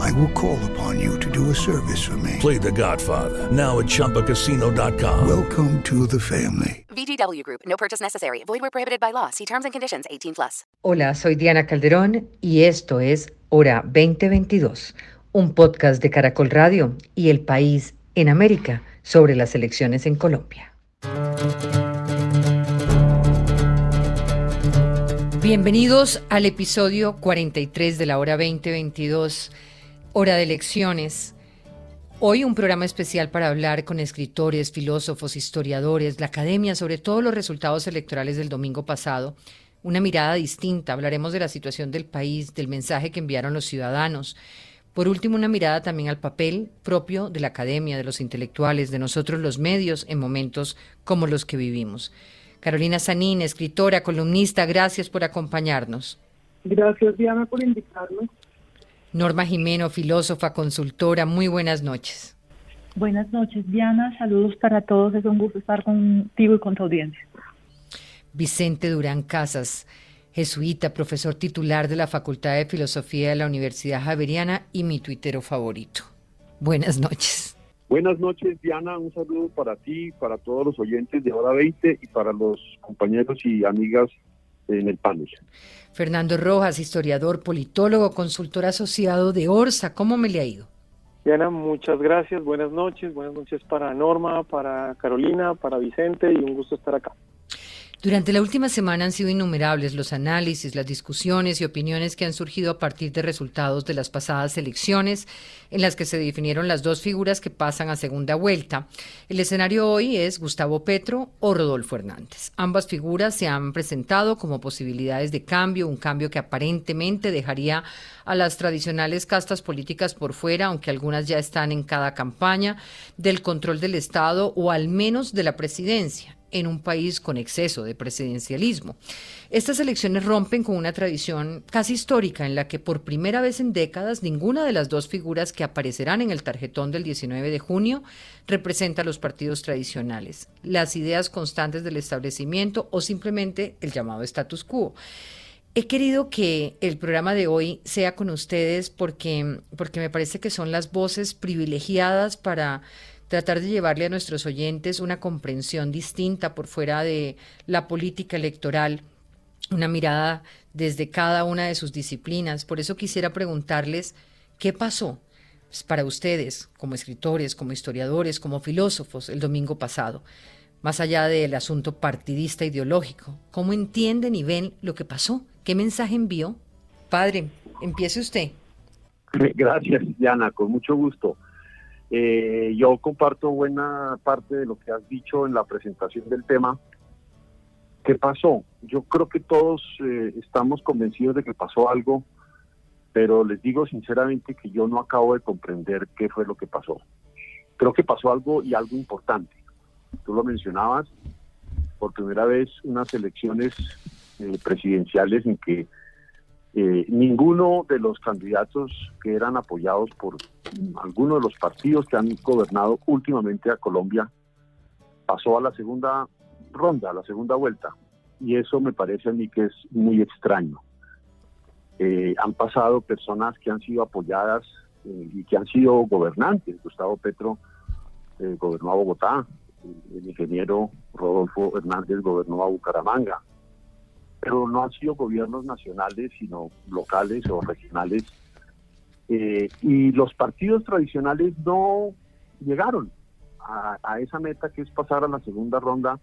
I will call upon you to do a service for me. Play The Godfather now at ChumbaCasino.com. Welcome to the family. VGW Group. No purchase necessary. Void where prohibited by law. See terms and conditions. 18 plus. Hola, soy Diana Calderón y esto es Hora 2022, un podcast de Caracol Radio y El País en América sobre las elecciones en Colombia. Bienvenidos al episodio 43 de la Hora 2022, Hora de Elecciones. Hoy un programa especial para hablar con escritores, filósofos, historiadores, la academia sobre todos los resultados electorales del domingo pasado. Una mirada distinta, hablaremos de la situación del país, del mensaje que enviaron los ciudadanos. Por último, una mirada también al papel propio de la academia, de los intelectuales, de nosotros los medios en momentos como los que vivimos. Carolina Sanín, escritora, columnista, gracias por acompañarnos. Gracias, Diana, por invitarme. Norma Jimeno, filósofa, consultora, muy buenas noches. Buenas noches, Diana. Saludos para todos. Es un gusto estar contigo y con tu audiencia. Vicente Durán Casas, jesuita, profesor titular de la Facultad de Filosofía de la Universidad Javeriana y mi tuitero favorito. Buenas noches. Buenas noches, Diana. Un saludo para ti, para todos los oyentes de Hora 20 y para los compañeros y amigas en el panel. Fernando Rojas, historiador, politólogo, consultor asociado de ORSA. ¿Cómo me le ha ido? Diana, muchas gracias. Buenas noches. Buenas noches para Norma, para Carolina, para Vicente y un gusto estar acá. Durante la última semana han sido innumerables los análisis, las discusiones y opiniones que han surgido a partir de resultados de las pasadas elecciones, en las que se definieron las dos figuras que pasan a segunda vuelta. El escenario hoy es Gustavo Petro o Rodolfo Hernández. Ambas figuras se han presentado como posibilidades de cambio, un cambio que aparentemente dejaría a las tradicionales castas políticas por fuera, aunque algunas ya están en cada campaña, del control del Estado o al menos de la presidencia en un país con exceso de presidencialismo. Estas elecciones rompen con una tradición casi histórica en la que por primera vez en décadas ninguna de las dos figuras que aparecerán en el tarjetón del 19 de junio representa a los partidos tradicionales, las ideas constantes del establecimiento o simplemente el llamado status quo. He querido que el programa de hoy sea con ustedes porque, porque me parece que son las voces privilegiadas para tratar de llevarle a nuestros oyentes una comprensión distinta por fuera de la política electoral, una mirada desde cada una de sus disciplinas. Por eso quisiera preguntarles qué pasó pues, para ustedes, como escritores, como historiadores, como filósofos, el domingo pasado, más allá del asunto partidista ideológico. ¿Cómo entienden y ven lo que pasó? ¿Qué mensaje envió? Padre, empiece usted. Gracias, Diana, con mucho gusto. Eh, yo comparto buena parte de lo que has dicho en la presentación del tema. ¿Qué pasó? Yo creo que todos eh, estamos convencidos de que pasó algo, pero les digo sinceramente que yo no acabo de comprender qué fue lo que pasó. Creo que pasó algo y algo importante. Tú lo mencionabas, por primera vez unas elecciones eh, presidenciales en que eh, ninguno de los candidatos que eran apoyados por alguno de los partidos que han gobernado últimamente a Colombia pasó a la segunda ronda, a la segunda vuelta. Y eso me parece a mí que es muy extraño. Eh, han pasado personas que han sido apoyadas eh, y que han sido gobernantes. Gustavo Petro gobernó a Bogotá, el ingeniero Rodolfo Hernández gobernó a Bucaramanga, pero no han sido gobiernos nacionales, sino locales o regionales. Eh, y los partidos tradicionales no llegaron a, esa meta que es pasar a la segunda ronda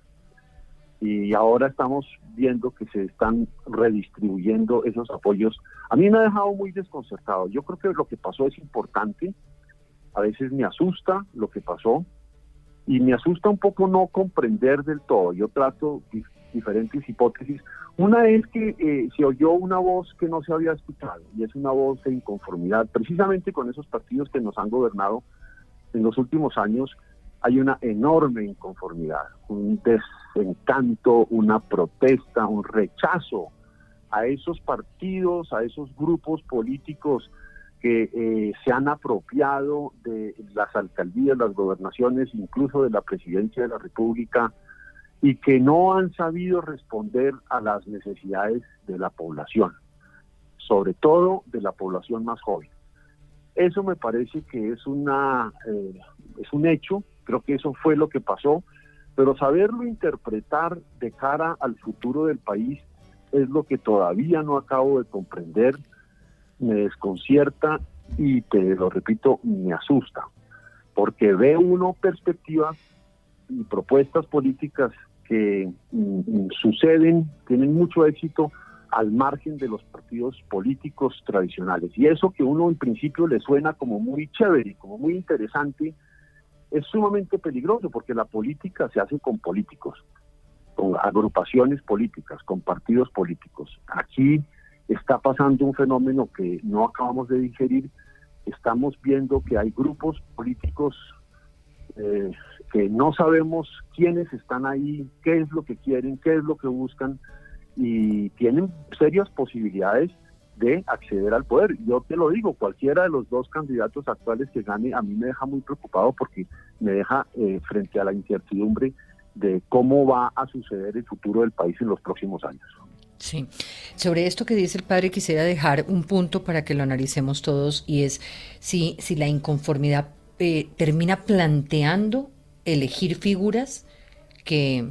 y ahora estamos viendo que se están redistribuyendo esos apoyos. A mí me ha dejado muy desconcertado. Yo creo que lo que pasó es importante. A veces me asusta lo que pasó y me asusta un poco no comprender del todo. Yo trato diferentes hipótesis. Una es que eh, se oyó una voz que no se había escuchado y es una voz de inconformidad, precisamente con esos partidos que nos han gobernado en los últimos años hay una enorme inconformidad, un desencanto, una protesta, un rechazo a esos partidos, a esos grupos políticos que eh, se han apropiado de las alcaldías, las gobernaciones, incluso de la presidencia de la República, y que no han sabido responder a las necesidades de la población, sobre todo de la población más joven. Eso me parece que es una eh, es un hecho, creo que eso fue lo que pasó, pero saberlo interpretar de cara al futuro del país es lo que todavía no acabo de comprender, me desconcierta y te lo repito, me asusta, porque ve uno perspectivas y propuestas políticas que mm, mm, suceden, tienen mucho éxito al margen de los partidos políticos tradicionales. Y eso que uno en principio le suena como muy chévere, como muy interesante, es sumamente peligroso porque la política se hace con políticos, con agrupaciones políticas, con partidos políticos. Aquí está pasando un fenómeno que no acabamos de digerir. Estamos viendo que hay grupos políticos eh, que no sabemos quiénes están ahí, qué es lo que quieren, qué es lo que buscan y tienen serias posibilidades de acceder al poder. Yo te lo digo, cualquiera de los dos candidatos actuales que gane a mí me deja muy preocupado porque me deja eh, frente a la incertidumbre de cómo va a suceder el futuro del país en los próximos años. Sí. Sobre esto que dice el padre, quisiera dejar un punto para que lo analicemos todos y es si, si la inconformidad termina planteando elegir figuras que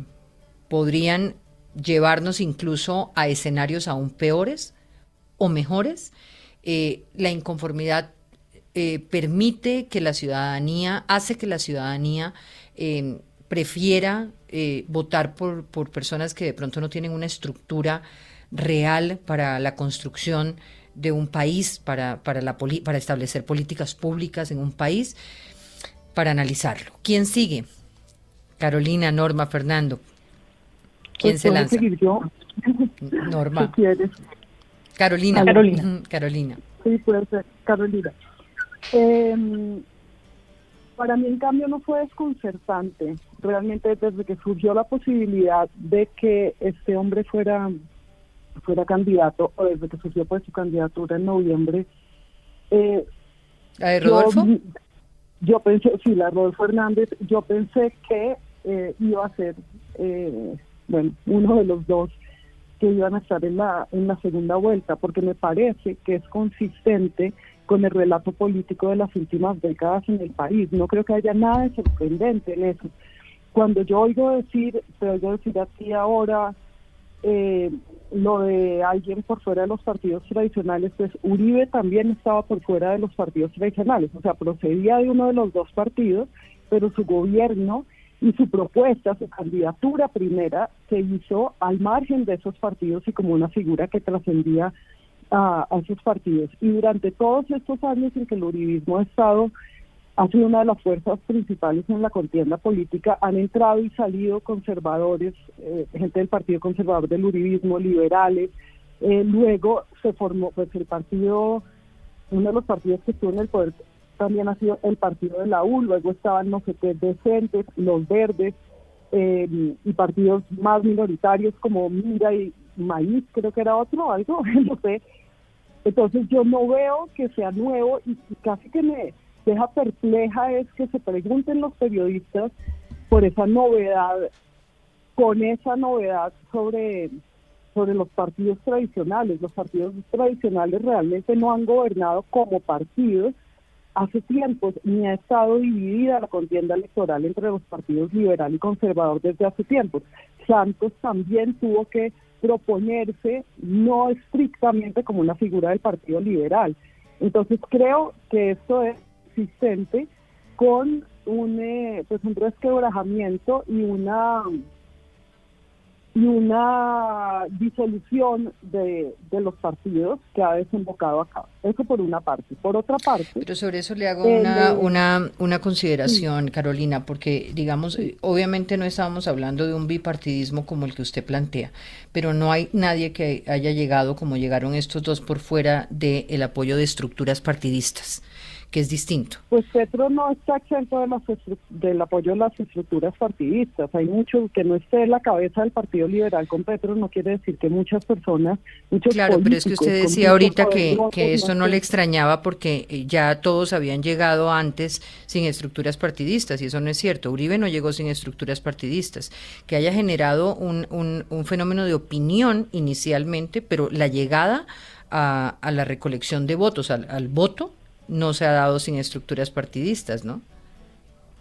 podrían llevarnos incluso a escenarios aún peores o mejores. Eh, la inconformidad eh, permite que la ciudadanía, hace que la ciudadanía eh, prefiera votar por, por personas que de pronto no tienen una estructura real para la construcción de un país, para, para, la poli- para establecer políticas públicas en un país, para analizarlo. ¿Quién sigue? Carolina, Norma, Fernando. ¿Quién Pues se lanza? seguir yo, Norma. si quieres. Carolina. Carolina. Carolina. Sí, puede ser, Carolina. Eh, para mí, en cambio, no fue desconcertante. Realmente, desde que surgió la posibilidad de que este hombre fuera fuera candidato, o desde que surgió pues su candidatura en noviembre, eh, ¿La de yo- Rodolfo? Yo, pensé, sí, la Rodolfo Hernández, yo pensé que eh, iba a ser, eh, bueno, uno de los dos que iban a estar en la, en la segunda vuelta, porque me parece que es consistente con el relato político de las últimas décadas en el país. No creo que haya nada de sorprendente en eso. Cuando yo oigo decir, te oigo decir a ti ahora, eh, lo de alguien por fuera de los partidos tradicionales, pues Uribe también estaba por fuera de los partidos tradicionales, o sea, procedía de uno de los dos partidos, pero su gobierno y su propuesta, su candidatura primera, se hizo al margen de esos partidos y como una figura que trascendía a, a esos partidos. Y durante todos estos años en que el uribismo ha estado ha sido una de las fuerzas principales en la contienda política. Han entrado y salido conservadores, eh, gente del Partido Conservador del Uribismo, liberales. Eh, luego se formó pues el partido, uno de los partidos que estuvo en el poder también ha sido el partido de la U, luego estaban no sé qué decentes, los verdes eh, y partidos más minoritarios como Mira y Maíz, creo que era otro, algo, no sé. Entonces yo no veo que sea nuevo y, y casi que me deja perpleja es que se pregunten los periodistas por esa novedad, con esa novedad sobre, sobre los partidos tradicionales. Los partidos tradicionales realmente no han gobernado como partidos hace tiempos, ni ha estado dividida la contienda electoral entre los partidos liberal y conservador desde hace tiempos. Santos también tuvo que proponerse no estrictamente como una figura del Partido Liberal. Entonces creo que esto es con un, eh, pues un resquebrajamiento y una y una disolución de, de, los partidos que ha desembocado acá. Eso por una parte. Por otra parte... Pero sobre eso le hago una, una, una, consideración, Carolina, porque, digamos, obviamente no estábamos hablando de un bipartidismo como el que usted plantea, pero no hay nadie que haya llegado como llegaron estos dos por fuera del apoyo de estructuras partidistas que es distinto. Pues Petro no está exento de las del apoyo a las estructuras partidistas. Hay mucho que no esté en la cabeza del Partido Liberal con Petro, no quiere decir que muchas personas, muchos Claro, pero es que usted decía ahorita que, que esto no le extrañaba porque eh, ya todos habían llegado antes sin estructuras partidistas y eso no es cierto. Uribe no llegó sin estructuras partidistas. Que haya generado un, un, un fenómeno de opinión inicialmente, pero la llegada a, a la recolección de votos, al, al voto, no se ha dado sin estructuras partidistas, ¿no?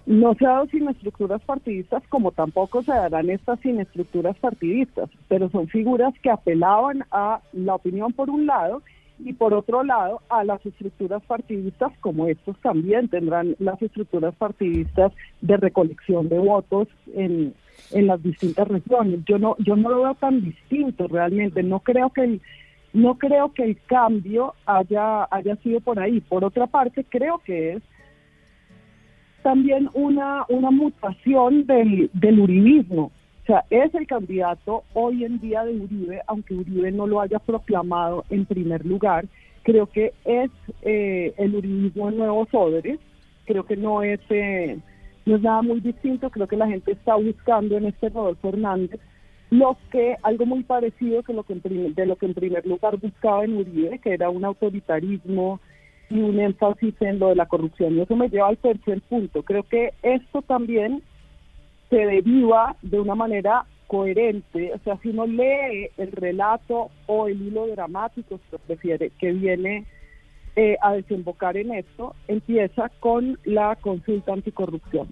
No se ha dado sin estructuras partidistas, como tampoco se darán estas sin estructuras partidistas, pero son figuras que apelaban a la opinión por un lado y por otro lado a las estructuras partidistas, como estos también tendrán las estructuras partidistas de recolección de votos en, en las distintas regiones. Yo no, yo no lo veo tan distinto realmente, no creo que el no creo que el cambio haya, haya sido por ahí. Por otra parte, creo que es también una, una mutación del, del uribismo. O sea, es el candidato hoy en día de Uribe, aunque Uribe no lo haya proclamado en primer lugar. Creo que es eh, el uribismo en Nuevos Odres. Creo que no es, eh, no es nada muy distinto. Creo que la gente está buscando en este Rodolfo Hernández lo que, algo muy parecido que lo que de lo que en primer lugar buscaba en Uribe, que era un autoritarismo y un énfasis en lo de la corrupción. Y eso me lleva al tercer punto. Creo que esto también se deriva de una manera coherente, o sea, si uno lee el relato o el hilo dramático, si prefiere, que viene eh, a desembocar en esto, empieza con la consulta anticorrupción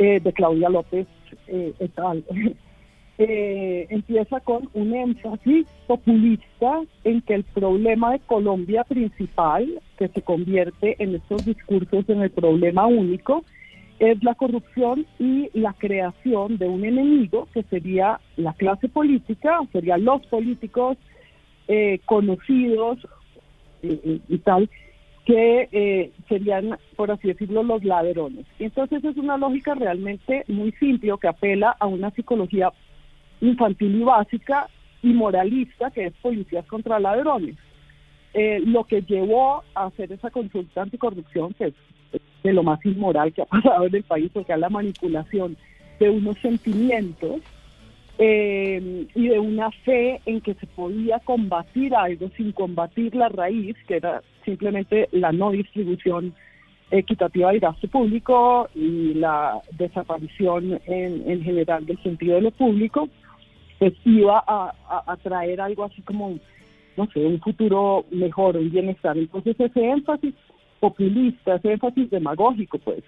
eh, de Claudia López eh, et al. eh, empieza con un énfasis populista en que el problema de Colombia principal, que se convierte en estos discursos en el problema único, es la corrupción y la creación de un enemigo que sería la clase política, serían los políticos eh, conocidos y, tal, que eh, serían, por así decirlo, los ladrones. Entonces es una lógica realmente muy simple que apela a una psicología infantil y básica y moralista, que es Policías contra Ladrones. Eh, lo que llevó a hacer esa consulta anticorrupción, que es de lo más inmoral que ha pasado en el país, porque es la manipulación de unos sentimientos eh, y de una fe en que se podía combatir algo sin combatir la raíz, que era simplemente la no distribución equitativa del gasto público y la desaparición en, en general del sentido de lo público pues iba a, a, traer algo así como, no sé, un futuro mejor, un bienestar. Entonces ese énfasis populista, ese énfasis demagógico, pues,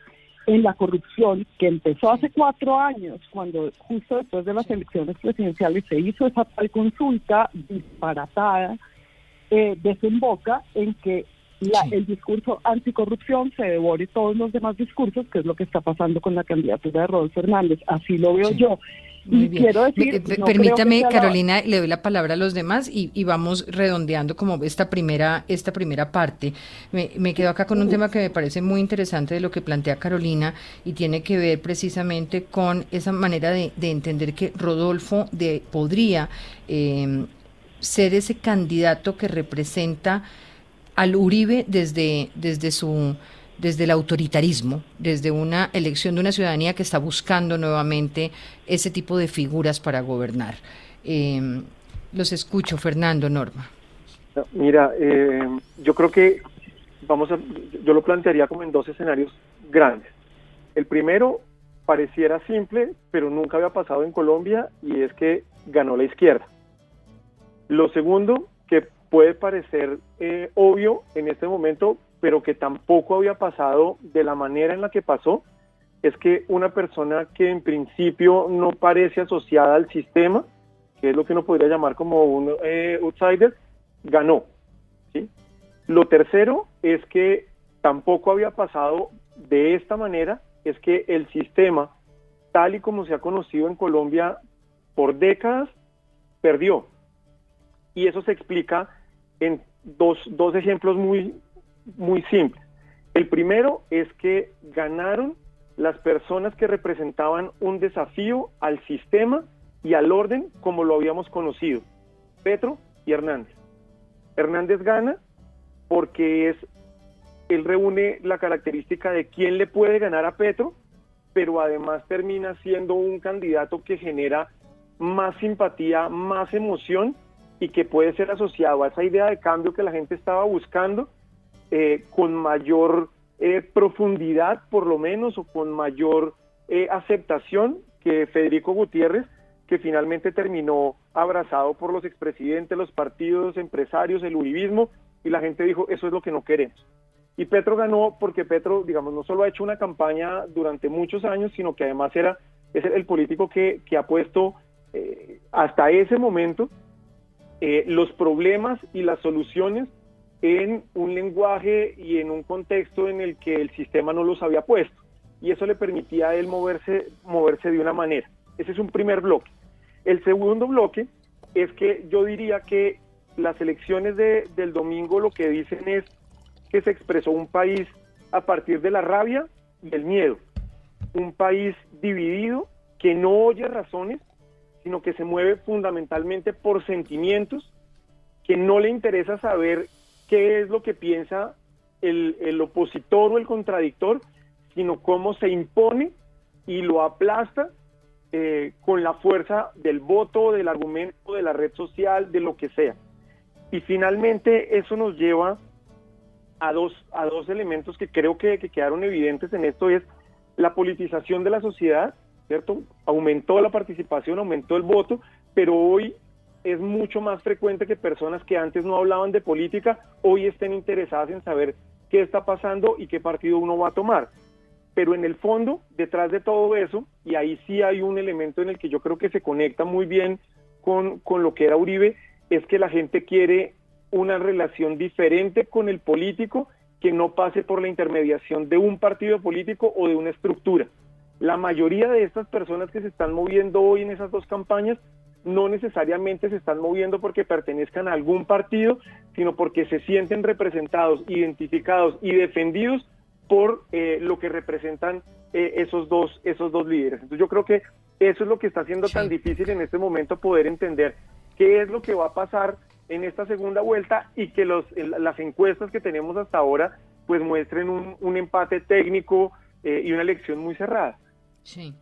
en la corrupción que empezó hace cuatro años, cuando justo después de las elecciones presidenciales se hizo esa tal consulta disparatada, eh, desemboca en que la, el discurso anticorrupción se devore todos los demás discursos, que es lo que está pasando con la candidatura de Rodolfo Hernández. Así lo veo yo. Muy bien. Quiero decir, Permítame, Carolina, le doy la palabra a los demás y, vamos redondeando como esta primera, esta primera parte. Me, quedo acá con un tema que me parece muy interesante de lo que plantea Carolina y tiene que ver precisamente con esa manera de, entender que Rodolfo de, podría eh, ser ese candidato que representa al Uribe desde, desde su desde el autoritarismo, desde una elección de una ciudadanía que está buscando nuevamente ese tipo de figuras para gobernar. Eh, los escucho, Fernando, Norma. Mira, eh, yo creo que vamos a, yo lo plantearía como en dos escenarios grandes. El primero pareciera simple, pero nunca había pasado en Colombia y es que ganó la izquierda. Lo segundo, que puede parecer eh, obvio en este momento, pero que tampoco había pasado de la manera en la que pasó, es que una persona que en principio no parece asociada al sistema, que es lo que uno podría llamar como un eh, outsider, ganó. ¿sí? Lo tercero es que tampoco había pasado de esta manera, es que el sistema, tal y como se ha conocido en Colombia por décadas perdió. Y eso se explica en dos, dos ejemplos muy, muy simples. El primero es que ganaron las personas que representaban un desafío al sistema y al orden como lo habíamos conocido, Petro y Hernández. Hernández gana porque es él reúne la característica de quién le puede ganar a Petro, pero además termina siendo un candidato que genera más simpatía, más emoción y que puede ser asociado a esa idea de cambio que la gente estaba buscando eh, con mayor eh, profundidad, por lo menos, o con mayor eh, aceptación que Federico Gutiérrez, que finalmente terminó abrazado por los expresidentes, los partidos, empresarios, el uribismo, y la gente dijo, eso es lo que no queremos. Y Petro ganó porque Petro, digamos, no solo ha hecho una campaña durante muchos años, sino que además era, es el político que, que ha puesto eh, hasta ese momento eh, los problemas y las soluciones en un lenguaje y en un contexto en el que el sistema no los había puesto. Y eso le permitía a él moverse, moverse de una manera. Ese es un primer bloque. El segundo bloque es que yo diría que las elecciones de, del domingo lo que dicen es que se expresó un país a partir de la rabia y el miedo. Un país dividido que no oye razones, sino que se mueve fundamentalmente por sentimientos, que no le interesa saber qué es lo que piensa el, opositor o el contradictor, sino cómo se impone y lo aplasta eh, con la fuerza del voto, del argumento, de la red social, de lo que sea. Y finalmente eso nos lleva a dos, a dos elementos que creo que, quedaron evidentes en esto, es la politización de la sociedad, ¿cierto? Aumentó la participación, aumentó el voto, pero hoy es mucho más frecuente que personas que antes no hablaban de política hoy estén interesadas en saber qué está pasando y qué partido uno va a tomar. Pero en el fondo, detrás de todo eso, y ahí sí hay un elemento en el que yo creo que se conecta muy bien con, con lo que era Uribe, es que la gente quiere una relación diferente con el político que no pase por la intermediación de un partido político o de una estructura. La mayoría de estas personas que se están moviendo hoy en esas dos campañas no necesariamente se están moviendo porque pertenezcan a algún partido, sino porque se sienten representados, identificados y defendidos por eh, lo que representan eh, esos, dos, esos dos líderes. Entonces yo creo que eso es lo que está haciendo tan difícil en este momento poder entender qué es lo que va a pasar en esta segunda vuelta y que los, las encuestas que tenemos hasta ahora pues muestren un, un empate técnico eh, y una elección muy cerrada. Sí,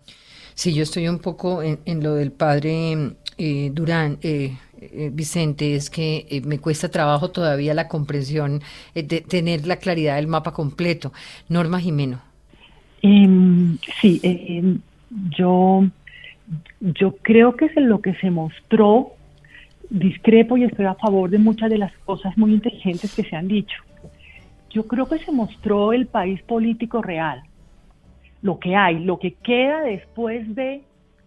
sí, yo estoy un poco en, en lo del padre eh, Durán. Eh, eh Vicente, es que eh, me cuesta trabajo todavía la comprensión de tener la claridad del mapa completo. Norma Jimeno. Em, sí, em, yo, yo creo que es lo que se mostró discrepo y estoy a favor de muchas de las cosas muy inteligentes que se han dicho. Yo creo que se mostró el país político real, lo que hay, lo que queda después de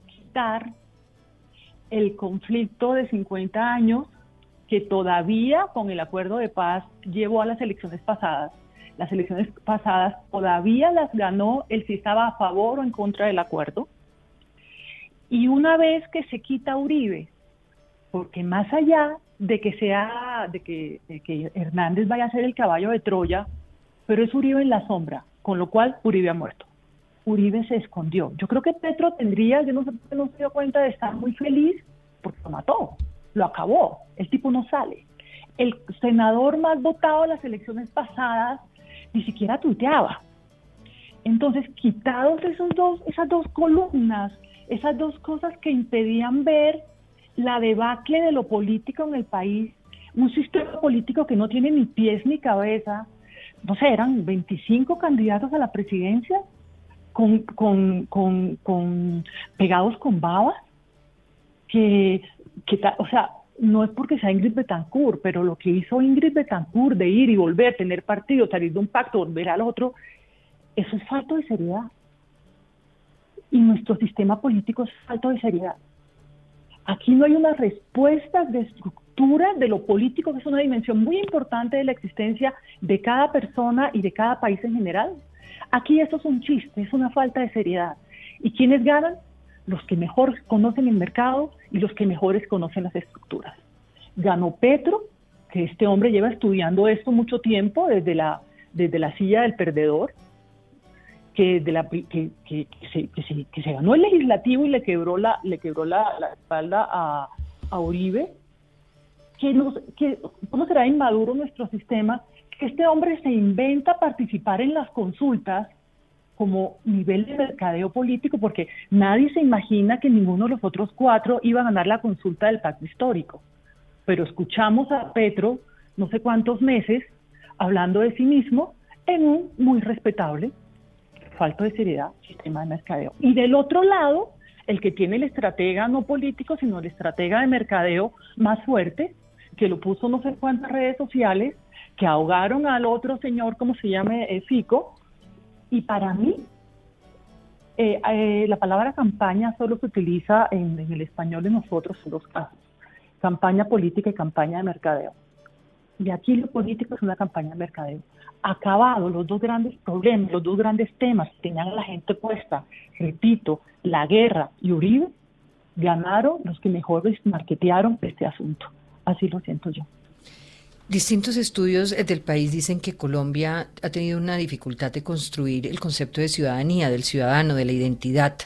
quitar el conflicto de 50 años que todavía con el acuerdo de paz llevó a las elecciones pasadas. Las elecciones pasadas todavía las ganó el si estaba a favor o en contra del acuerdo. Y una vez que se quita Uribe, porque más allá de que sea, de que, Hernández vaya a ser el caballo de Troya, pero es Uribe en la sombra, con lo cual Uribe ha muerto. Uribe se escondió. Yo creo que Petro tendría, yo no, no se dio cuenta de estar muy feliz porque lo mató, lo acabó, el tipo no sale. El senador más votado en las elecciones pasadas ni siquiera tuiteaba. Entonces, quitados esos dos, esas dos columnas, esas dos cosas que impedían ver la debacle de lo político en el país, un sistema político que no tiene ni pies ni cabeza, no sé, eran 25 candidatos a la presidencia con, con, con, pegados con babas, que, que, o sea, no es porque sea Ingrid Betancourt, pero lo que hizo Ingrid Betancourt de ir y volver, tener partido, salir de un pacto, volver al otro, eso es falta de seriedad. Y nuestro sistema político es falta de seriedad. Aquí no hay una respuesta de estructura de lo político, que es una dimensión muy importante de la existencia de cada persona y de cada país en general. Aquí eso es un chiste, es una falta de seriedad. ¿Y quiénes ganan? los que mejor conocen el mercado y los que mejores conocen las estructuras. Ganó Petro, que este hombre lleva estudiando esto mucho tiempo desde la, desde la silla del perdedor, que, se, ganó el legislativo y le quebró la, le quebró la, espalda a, a Uribe, cómo será inmaduro nuestro sistema, este hombre se inventa participar en las consultas como nivel de mercadeo político, porque nadie se imagina que ninguno de los otros cuatro iba a ganar la consulta del pacto histórico. Pero escuchamos a Petro no sé cuántos meses hablando de sí mismo en un muy respetable, falta de seriedad, sistema de mercadeo. Y del otro lado, el que tiene el estratega no político, sino el estratega de mercadeo más fuerte, que lo puso no sé cuántas redes sociales, que ahogaron al otro señor, como se llame, eh, Fico, y para mí, eh, eh, la palabra campaña solo se utiliza en, en, el español de nosotros en dos casos, campaña política y campaña de mercadeo. Y aquí lo político es una campaña de mercadeo. Acabado los dos grandes problemas, los dos grandes temas que tenían a la gente puesta, repito, la guerra y Uribe, ganaron los que mejor marketearon este asunto. Así lo siento yo. Distintos estudios del país dicen que Colombia ha tenido una dificultad de construir el concepto de ciudadanía, del ciudadano, de la identidad.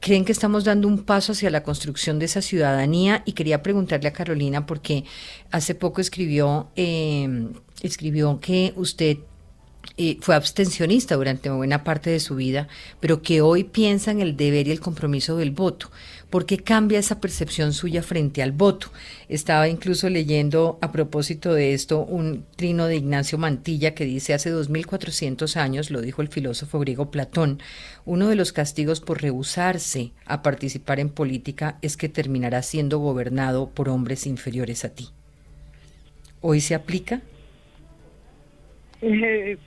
¿Creen que estamos dando un paso hacia la construcción de esa ciudadanía? Y quería preguntarle a Carolina, porque hace poco escribió, eh, escribió que usted eh, fue abstencionista durante buena parte de su vida, pero que hoy piensa en el deber y el compromiso del voto. ¿Por qué cambia esa percepción suya frente al voto? Estaba incluso leyendo a propósito de esto un trino de Ignacio Mantilla que dice hace 2400 años, lo dijo el filósofo griego Platón, uno de los castigos por rehusarse a participar en política es que terminará siendo gobernado por hombres inferiores a ti. ¿Hoy se aplica? Eh,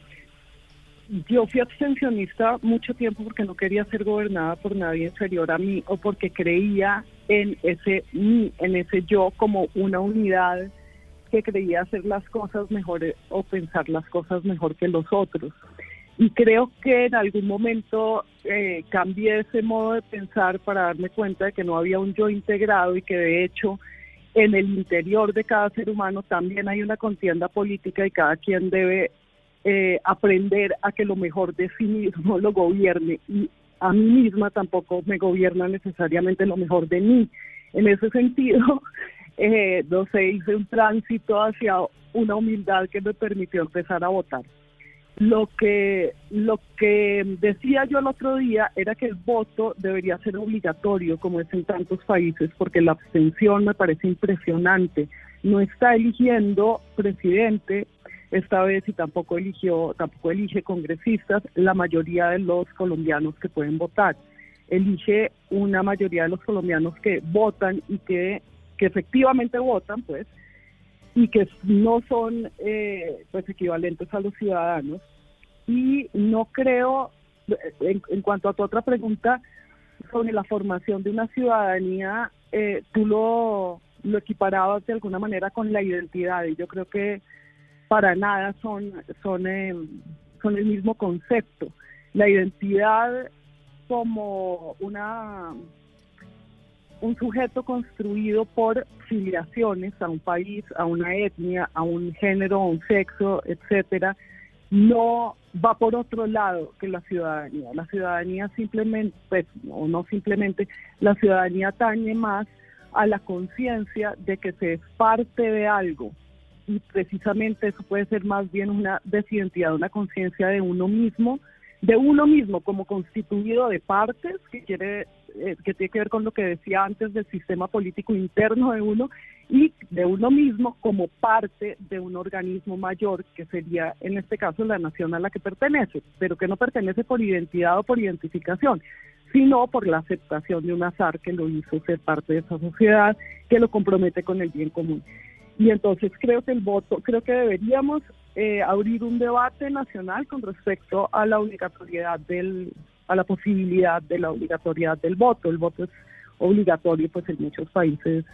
yo fui abstencionista mucho tiempo porque no quería ser gobernada por nadie inferior a mí o porque creía en ese mí, en ese yo como una unidad que creía hacer las cosas mejor o pensar las cosas mejor que los otros. Y creo que en algún momento eh, cambié ese modo de pensar para darme cuenta de que no había un yo integrado y que de hecho en el interior de cada ser humano también hay una contienda política y cada quien debe eh, aprender a que lo mejor de sí mismo lo gobierne y a mí misma tampoco me gobierna necesariamente lo mejor de mí. En ese sentido, eh, no sé, hice un tránsito hacia una humildad que me permitió empezar a votar. Lo que, lo que decía yo el otro día era que el voto debería ser obligatorio, como es en tantos países, porque la abstención me parece impresionante. No está eligiendo presidente, esta vez y tampoco eligió, tampoco elige congresistas, la mayoría de los colombianos que pueden votar. Elige una mayoría de los colombianos que votan y que, que efectivamente votan, pues, y que no son eh, pues equivalentes a los ciudadanos. Y no creo, en, en, cuanto a tu otra pregunta sobre la formación de una ciudadanía, eh, tú lo, lo equiparabas de alguna manera con la identidad y yo creo que para nada son, son, eh, son el mismo concepto. La identidad como una un sujeto construido por filiaciones a un país, a una etnia, a un género, a un sexo, etcétera, no va por otro lado que la ciudadanía. La ciudadanía simplemente, pues, o no simplemente, la ciudadanía atañe más a la conciencia de que se es parte de algo, y precisamente eso puede ser más bien una desidentidad, una conciencia de uno mismo, de uno mismo como constituido de partes, que quiere eh, que tiene que ver con lo que decía antes del sistema político interno de uno y de uno mismo como parte de un organismo mayor, que sería en este caso la nación a la que pertenece, pero que no pertenece por identidad o por identificación, sino por la aceptación de un azar que lo hizo ser parte de esa sociedad, que lo compromete con el bien común. Y entonces creo que el voto, creo que deberíamos eh, abrir un debate nacional con respecto a la obligatoriedad del, a la posibilidad de la obligatoriedad del voto. El voto es obligatorio pues en muchos países,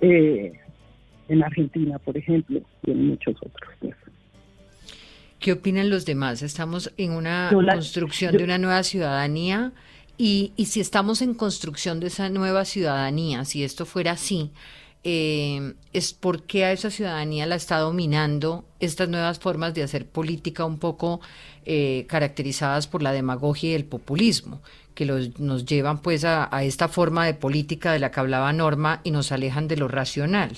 eh, en Argentina por ejemplo, y en muchos otros. Pues. ¿Qué opinan los demás? Estamos en una la, construcción yo, de una nueva ciudadanía Y, y si estamos en construcción de esa nueva ciudadanía, si esto fuera así, eh, es por qué a esa ciudadanía la está dominando estas nuevas formas de hacer política un poco eh, caracterizadas por la demagogia y el populismo, que los, nos llevan pues a, a, esta forma de política de la que hablaba Norma y nos alejan de lo racional.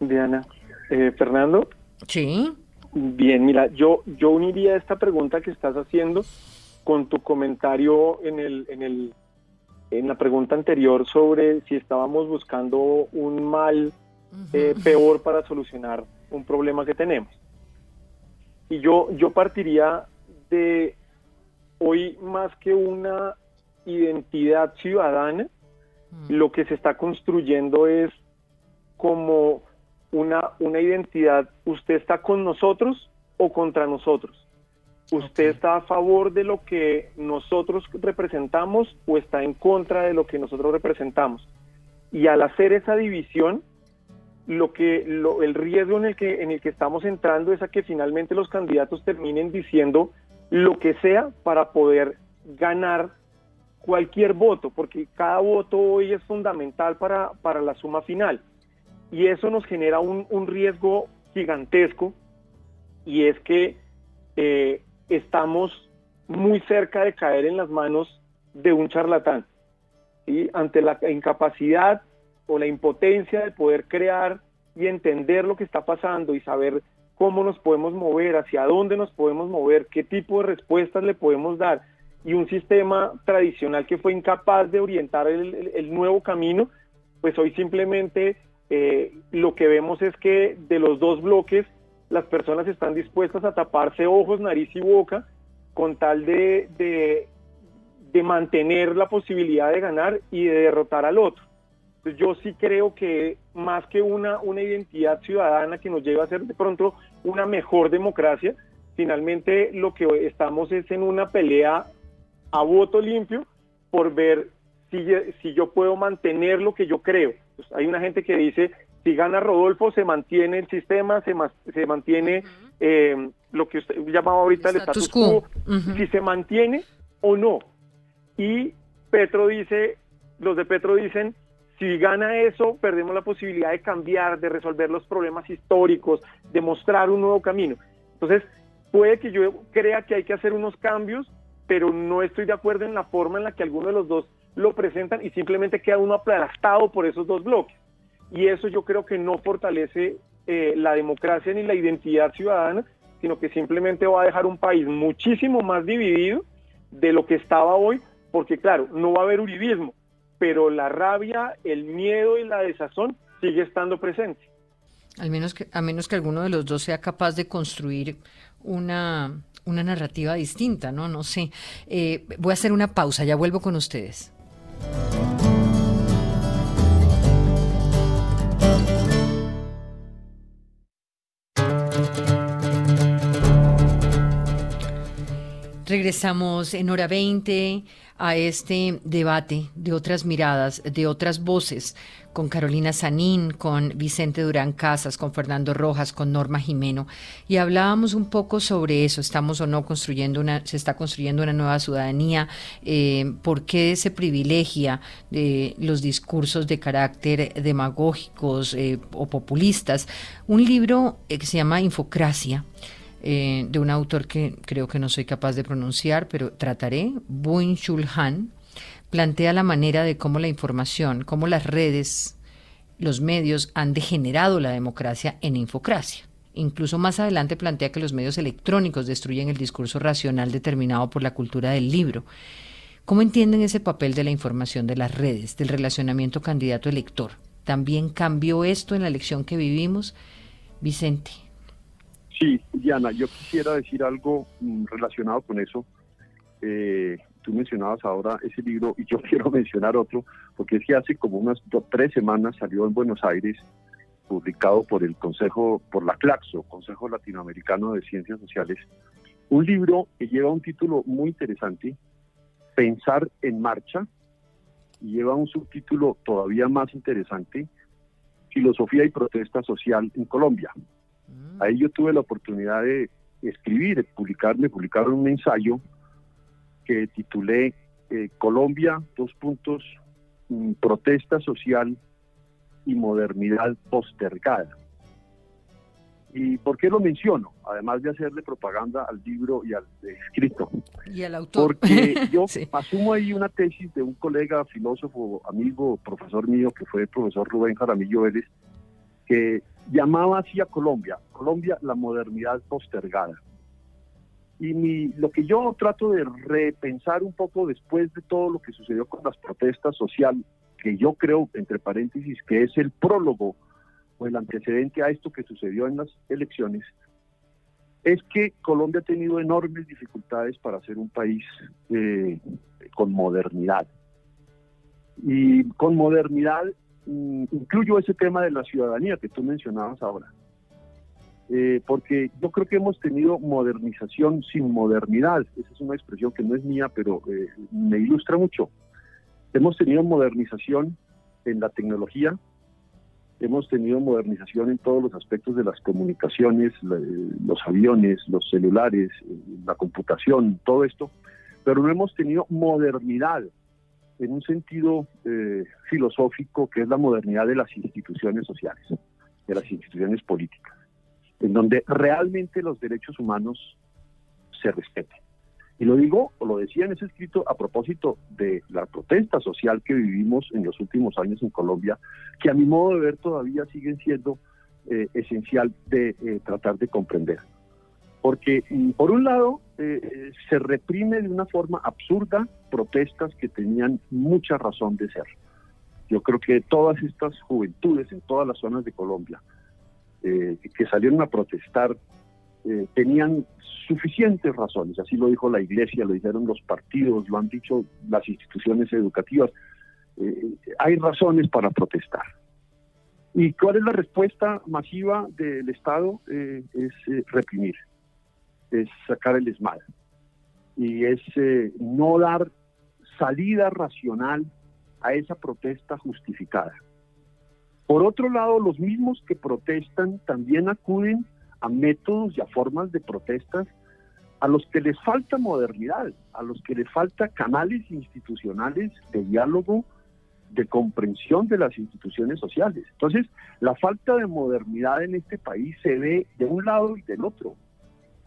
Diana, eh, Fernando. Sí. Bien, mira, yo, yo uniría esta pregunta que estás haciendo con tu comentario en el, en el en la pregunta anterior sobre si estábamos buscando un mal eh, peor para solucionar un problema que tenemos. Y yo, yo partiría de hoy más que una identidad ciudadana, lo que se está construyendo es como una, una identidad, usted está con nosotros o contra nosotros. ¿Usted está a favor de lo que nosotros representamos o está en contra de lo que nosotros representamos? Y al hacer esa división, lo que lo, el riesgo en el que en el que estamos entrando es a que finalmente los candidatos terminen diciendo lo que sea para poder ganar cualquier voto, porque cada voto hoy es fundamental para, para la suma final. Y eso nos genera un, un riesgo gigantesco, y es que eh, estamos muy cerca de caer en las manos de un charlatán. y Ante la incapacidad o la impotencia de poder crear y entender lo que está pasando y saber cómo nos podemos mover, hacia dónde nos podemos mover, qué tipo de respuestas le podemos dar, y un sistema tradicional que fue incapaz de orientar el, el nuevo camino, pues hoy simplemente eh, lo que vemos es que de los dos bloques las personas están dispuestas a taparse ojos, nariz y boca con tal de, de, mantener la posibilidad de ganar y de derrotar al otro. Entonces yo sí creo que más que una, una identidad ciudadana que nos lleve a ser de pronto una mejor democracia, finalmente lo que estamos es en una pelea a voto limpio por ver si, si yo puedo mantener lo que yo creo. Pues hay una gente que dice, si gana Rodolfo, se mantiene el sistema, se, se mantiene uh -huh. eh, lo que usted llamaba ahorita el, el status, quo, quo uh -huh. si se mantiene o no. Y Petro dice, los de Petro dicen, si gana eso, perdemos la posibilidad de cambiar, de resolver los problemas históricos, de mostrar un nuevo camino. Entonces, puede que yo crea que hay que hacer unos cambios, pero no estoy de acuerdo en la forma en la que alguno de los dos lo presentan y simplemente queda uno aplastado por esos dos bloques y eso yo creo que no fortalece eh, la democracia ni la identidad ciudadana, sino que simplemente va a dejar un país muchísimo más dividido de lo que estaba hoy, porque claro, no va a haber uribismo, pero la rabia, el miedo y la desazón sigue estando presente. Al menos que, a menos que alguno de los dos sea capaz de construir una, una narrativa distinta, ¿no? No sé. Eh, voy a hacer una pausa, ya vuelvo con ustedes. Regresamos en hora 20 a este debate de otras miradas, de otras voces, con Carolina Sanín, con Vicente Durán Casas, con Fernando Rojas, con Norma Jimeno, y hablábamos un poco sobre eso, estamos o no construyendo una, se está construyendo una nueva ciudadanía, eh, por qué se privilegia eh, los discursos de carácter demagógicos eh, o populistas. Un libro que se llama Infocracia, eh, de un autor que creo que no soy capaz de pronunciar, pero trataré, Buin Chul Han, plantea la manera de cómo la información, cómo las redes, los medios han degenerado la democracia en infocracia. Incluso más adelante plantea que los medios electrónicos destruyen el discurso racional determinado por la cultura del libro. ¿Cómo entienden ese papel de la información de las redes, del relacionamiento candidato-elector? ¿También cambió esto en la elección que vivimos? Vicente. Sí, Diana, yo quisiera decir algo relacionado con eso. Eh, tú mencionabas ahora ese libro y yo quiero mencionar otro, porque es que hace como unas tres semanas salió en Buenos Aires, publicado por el Consejo, por la CLACSO, Consejo Latinoamericano de Ciencias Sociales, un libro que lleva un título muy interesante, Pensar en Marcha, y lleva un subtítulo todavía más interesante, Filosofía y Protesta Social en Colombia. Ahí yo tuve la oportunidad de escribir, de publicar, me publicaron un ensayo que titulé eh, Colombia, dos puntos, mm, protesta social y modernidad postergada. ¿Y por qué lo menciono? Además de hacerle propaganda al libro y al escrito. Y al autor. Porque yo asumo ahí una tesis de un colega filósofo, amigo, profesor mío, que fue el profesor Rubén Jaramillo Vélez, que llamaba así a Colombia, Colombia la modernidad postergada. Y mi, lo que yo trato de repensar un poco después de todo lo que sucedió con las protestas sociales, que yo creo, entre paréntesis, que es el prólogo o el antecedente a esto que sucedió en las elecciones, es que Colombia ha tenido enormes dificultades para ser un país eh, con modernidad. Y con modernidad incluyo ese tema de la ciudadanía que tú mencionabas ahora. Eh, porque yo creo que hemos tenido modernización sin modernidad. Esa es una expresión que no es mía, pero eh, me ilustra mucho. Hemos tenido modernización en la tecnología, hemos tenido modernización en todos los aspectos de las comunicaciones, los aviones, los celulares, la computación, todo esto, pero no hemos tenido modernidad en un sentido eh, filosófico que es la modernidad de las instituciones sociales, de las instituciones políticas, en donde realmente los derechos humanos se respeten. Y lo digo, o lo decía en ese escrito a propósito de la protesta social que vivimos en los últimos años en Colombia, que a mi modo de ver todavía siguen siendo eh, esencial de eh, tratar de comprender. Porque mm, por un lado eh, se reprime de una forma absurda protestas que tenían mucha razón de ser. Yo creo que todas estas juventudes en todas las zonas de Colombia que salieron a protestar eh, tenían suficientes razones, así lo dijo la Iglesia, lo dijeron los partidos, lo han dicho las instituciones educativas, eh, hay razones para protestar. ¿Y cuál es la respuesta masiva del Estado? Eh, es reprimir, es sacar el esmal y es no dar salida racional a esa protesta justificada. Por otro lado, los mismos que protestan también acuden a métodos y a formas de protestas a los que les falta modernidad, a los que les falta canales institucionales de diálogo, de comprensión de las instituciones sociales. Entonces, la falta de modernidad en este país se ve de un lado y del otro.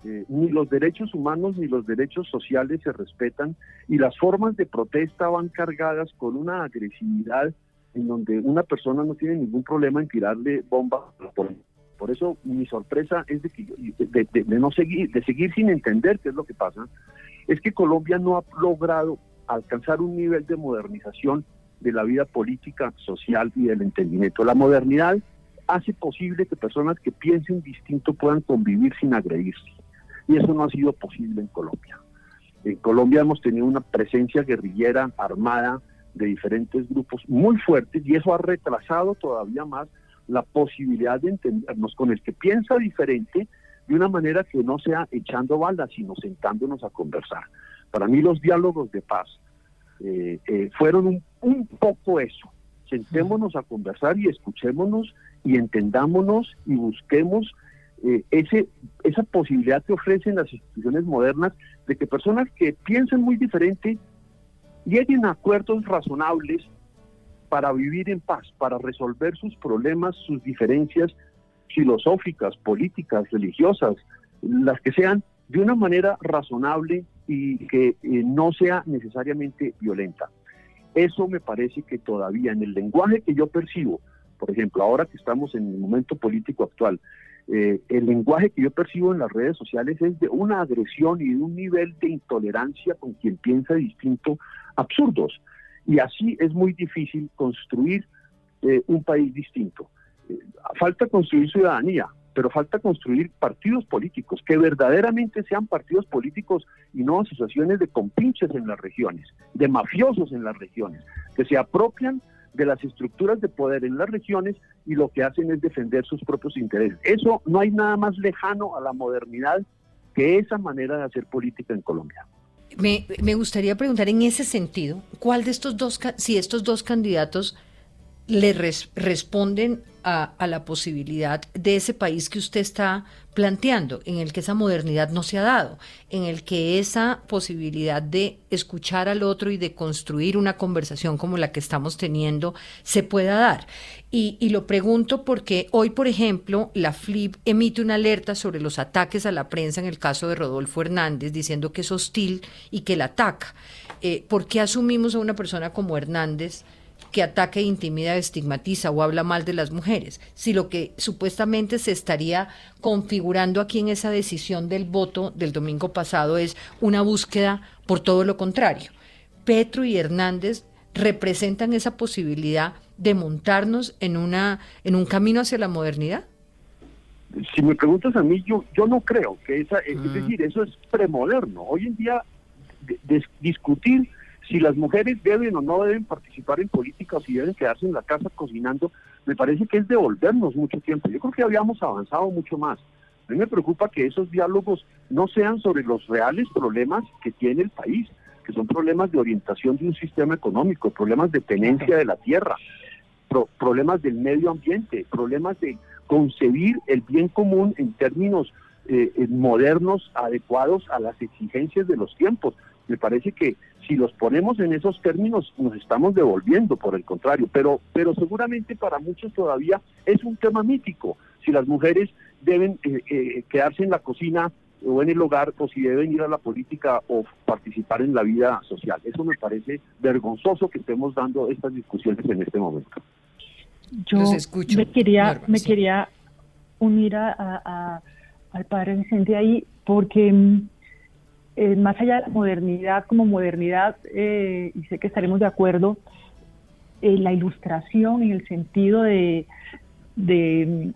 Eh, ni los derechos humanos ni los derechos sociales se respetan y las formas de protesta van cargadas con una agresividad en donde una persona no tiene ningún problema en tirarle bombas por por eso mi sorpresa es de, que, de, no seguir, de seguir sin entender qué es lo que pasa, es que Colombia no ha logrado alcanzar un nivel de modernización de la vida política, social y del entendimiento. La modernidad hace posible que personas que piensen distinto puedan convivir sin agredirse. Y eso no ha sido posible en Colombia. En Colombia hemos tenido una presencia guerrillera armada de diferentes grupos muy fuertes y eso ha retrasado todavía más la posibilidad de entendernos con el que piensa diferente de una manera que no sea echando balas, sino sentándonos a conversar. Para mí los diálogos de paz eh, eh, fueron un, poco eso. Sentémonos a conversar y escuchémonos y entendámonos y busquemos eh, ese, esa posibilidad que ofrecen las instituciones modernas de que personas que piensan muy diferente lleguen a acuerdos razonables para vivir en paz, para resolver sus problemas, sus diferencias filosóficas, políticas, religiosas, las que sean, de una manera razonable y que eh, no sea necesariamente violenta. Eso me parece que todavía en el lenguaje que yo percibo, por ejemplo, ahora que estamos en el momento político actual, eh, el lenguaje que yo percibo en las redes sociales es de una agresión y de un nivel de intolerancia con quien piensa distinto absurdos. Y así es muy difícil construir eh, un país distinto. Eh, falta construir ciudadanía, pero falta construir partidos políticos que verdaderamente sean partidos políticos y no asociaciones de compinches en las regiones, de mafiosos en las regiones, que se apropian de las estructuras de poder en las regiones y lo que hacen es defender sus propios intereses. Eso no hay nada más lejano a la modernidad que esa manera de hacer política en Colombia. Me, gustaría preguntar en ese sentido, ¿cuál de estos dos, si estos dos candidatos le responden a, la posibilidad de ese país que usted está planteando, en el que esa modernidad no se ha dado, en el que esa posibilidad de escuchar al otro y de construir una conversación como la que estamos teniendo se pueda dar. Y, y lo pregunto porque hoy, por ejemplo, la FLIP emite una alerta sobre los ataques a la prensa en el caso de Rodolfo Hernández, diciendo que es hostil y que la ataca. Eh, ¿Por qué asumimos a una persona como Hernández? Que ataque, intimida, estigmatiza o habla mal de las mujeres, si lo que supuestamente se estaría configurando aquí en esa decisión del voto del domingo pasado es una búsqueda por todo lo contrario. Petro y Hernández representan esa posibilidad de montarnos en una en un camino hacia la modernidad. Si me preguntas a mí, yo yo no creo que esa, es mm. decir, eso es premoderno. Hoy en día discutir si las mujeres deben o no deben participar en política o si deben quedarse en la casa cocinando, me parece que es devolvernos mucho tiempo. Yo creo que habíamos avanzado mucho más. A mí me preocupa que esos diálogos no sean sobre los reales problemas que tiene el país, que son problemas de orientación de un sistema económico, problemas de tenencia de la tierra, problemas del medio ambiente, problemas de concebir el bien común en términos eh, modernos, adecuados a las exigencias de los tiempos. Me parece que si los ponemos en esos términos nos estamos devolviendo por el contrario, pero, pero seguramente para muchos todavía es un tema mítico, si las mujeres deben eh, eh, quedarse en la cocina o en el hogar o si deben ir a la política o participar en la vida social. Eso me parece vergonzoso que estemos dando estas discusiones en este momento. Yo me quería, me quería unir a, al padre Vicente ahí porque eh, más allá de la modernidad como modernidad, eh, y sé que estaremos de acuerdo, eh, la ilustración en el sentido de, de,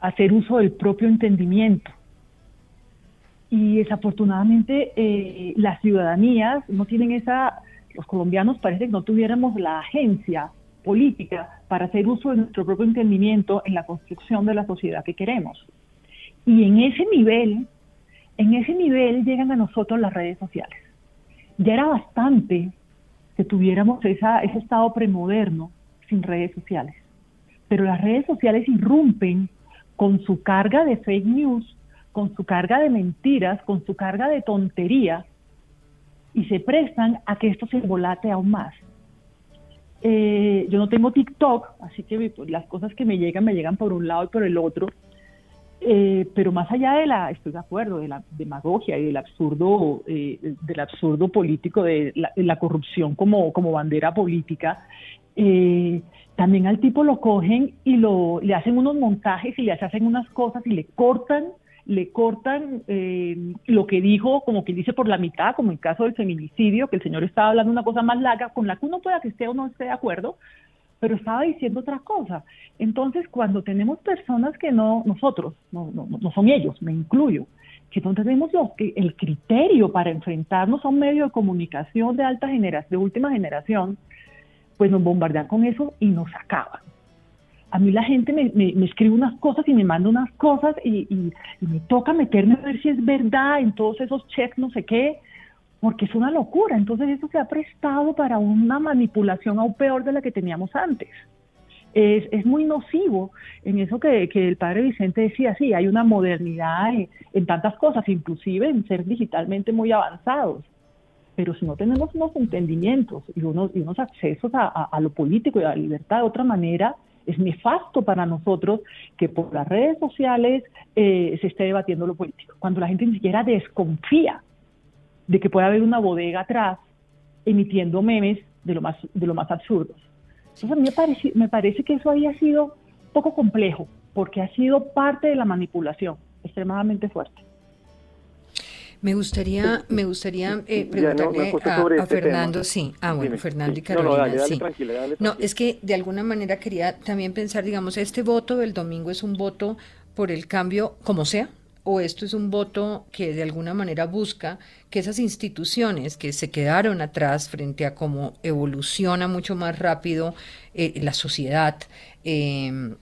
hacer uso del propio entendimiento. Y desafortunadamente las ciudadanías no tienen esa, los colombianos parece que no tuviéramos la agencia política para hacer uso de nuestro propio entendimiento en la construcción de la sociedad que queremos. Y en ese nivel, en ese nivel llegan a nosotros las redes sociales. Ya era bastante que tuviéramos esa, ese estado premoderno sin redes sociales. Pero las redes sociales irrumpen con su carga de fake news, con su carga de mentiras, con su carga de tontería, y se prestan a que esto se volate aún más. Eh, yo no tengo TikTok, así que pues, las cosas que me llegan me llegan por un lado y por el otro, eh, pero más allá de la, estoy de acuerdo, de la demagogia y del absurdo, eh, del absurdo político, de la, corrupción como, bandera política, eh, también al tipo lo cogen y lo, le hacen unos montajes y le hacen unas cosas y le cortan, le cortan lo que dijo, como que dice por la mitad, como en el caso del feminicidio, que el señor estaba hablando una cosa más larga, con la que uno pueda que esté o no esté de acuerdo, pero estaba diciendo otra cosa. Entonces, cuando tenemos personas que no, nosotros, no, no, no son ellos, me incluyo, que no tenemos el criterio para enfrentarnos a un medio de comunicación de alta generación, de última generación, pues nos bombardean con eso y nos acaban. A mí la gente me, me, escribe unas cosas y me manda unas cosas y, y, y, me toca meterme a ver si es verdad en todos esos checks, no sé qué, porque es una locura. Entonces eso se ha prestado para una manipulación aún peor de la que teníamos antes. Es, es muy nocivo en eso que, que, el padre Vicente decía, sí, hay una modernidad en, tantas cosas, inclusive en ser digitalmente muy avanzados. Pero si no tenemos unos entendimientos y unos, y unos accesos a, a, lo político y a la libertad de otra manera, es nefasto para nosotros que por las redes sociales eh, se esté debatiendo lo político, cuando la gente ni siquiera desconfía de que puede haber una bodega atrás emitiendo memes de lo más, de lo más absurdos. Entonces a mí me parece, me parece que eso había sido poco complejo, porque ha sido parte de la manipulación extremadamente fuerte. Me gustaría, me gustaría eh, preguntarle a, este Fernando, sí, ah bueno, Fernando y Carolina, sí. No, es que de alguna manera quería también pensar, digamos, este voto del domingo es un voto por el cambio, como sea, o esto es un voto que de alguna manera busca que esas instituciones que se quedaron atrás frente a cómo evoluciona mucho más rápido eh, la sociedad, em,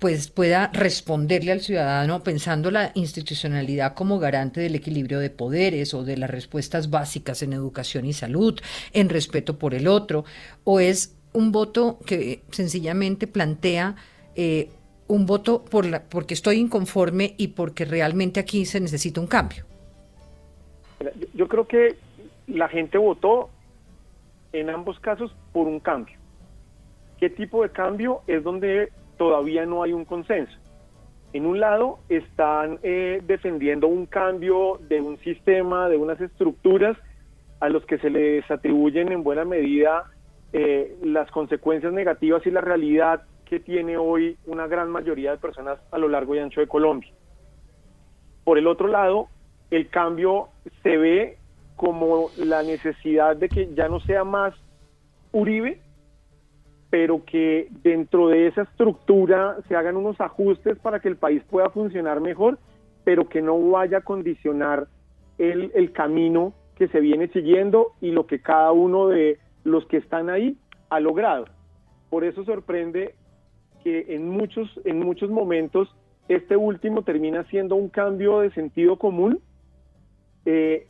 pues pueda responderle al ciudadano pensando la institucionalidad como garante del equilibrio de poderes o de las respuestas básicas en educación y salud, en respeto por el otro, o es un voto que sencillamente plantea eh, un voto por la, porque estoy inconforme y porque realmente aquí se necesita un cambio. Yo, creo que la gente votó en ambos casos por un cambio. ¿Qué tipo de cambio? Es donde todavía no hay un consenso. En un lado están eh, defendiendo un cambio de un sistema, de unas estructuras a los que se les atribuyen en buena medida eh, las consecuencias negativas y la realidad que tiene hoy una gran mayoría de personas a lo largo y ancho de Colombia. Por el otro lado, el cambio se ve como la necesidad de que ya no sea más Uribe, pero que dentro de esa estructura se hagan unos ajustes para que el país pueda funcionar mejor, pero que no vaya a condicionar el, el camino que se viene siguiendo y lo que cada uno de los que están ahí ha logrado. Por eso sorprende que en muchos, en muchos momentos este último termina siendo un cambio de sentido común eh,